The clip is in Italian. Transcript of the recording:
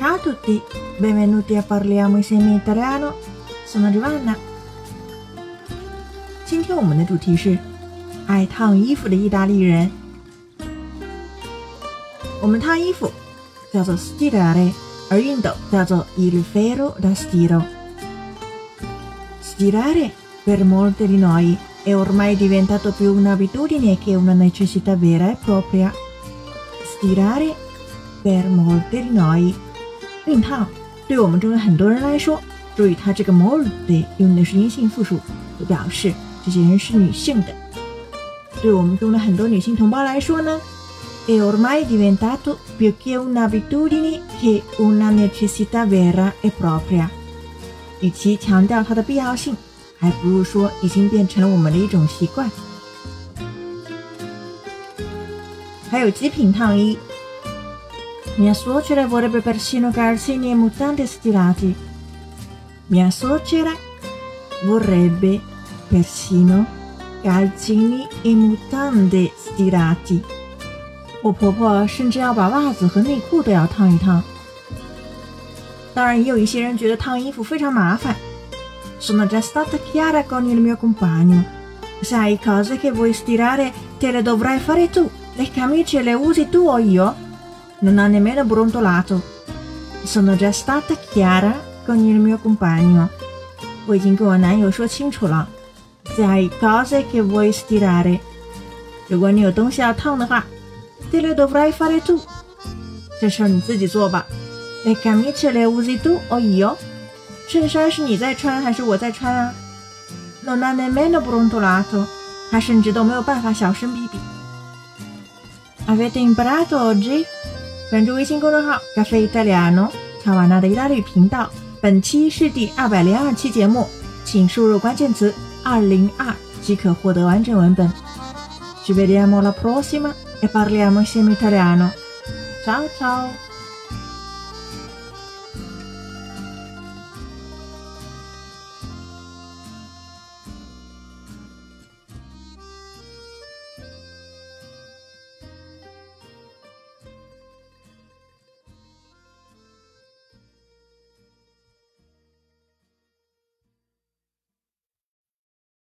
Ciao a tutti, benvenuti a Parliamo insieme italiano. Sono Giovanna。今天我们的主题是爱烫衣服的意大利人。我们烫衣服叫做 stirare，而熨斗叫做 il ferro da stiro。Stirare per molte di noi è ormai diventato più un'abitudine che una necessità vera e propria. Stirare per molte di noi， 熨烫对我们中的很多人来说，注意它这个 molte 用的是阴性复数，就表示这些人是女性的。对我们中的很多女性同胞来说呢，è ormai diventato più che un'abitudine che una necessità vera e propria。与其强调它的必要性，还不如说已经变成了我们的一种习惯。还有极品烫衣 ，Mia suocera vorrebbe persino calzini e mutande stirati. Mia suocera vorrebbe persino calzini e mutande stirati. 我婆婆甚至要把袜子和内裤都要烫一烫。当然，也有一些人觉得烫衣服非常麻烦。Sono già stata chiara con il mio compagno. Sai, cose che vuoi stirare te le dovrai fare tu. Le camicie le usi tu o io? Non ha nemmeno brontolato. Sono già stata chiara con il mio compagno. 我已经跟我男友说清楚了。Sai, cose che vuoi stirare. 如果你有东西要烫的话，te le dovrai fare tu. 这事儿你自己做吧。Le camicie le usi tu o io? 衬衫是你在穿还是我在穿啊？Non ha nemmeno brontolato，他甚至都没有办法小声比比。Avete imparato oggi？ 关注微信公众号“咖啡意大利诺”，乔瓦纳的意大利频道。本期是第二百零二期节目，请输入关键词“二零二”即可获得完整文本。Ci vediamo la prossima e parliamo insieme italiano. Ciao ciao。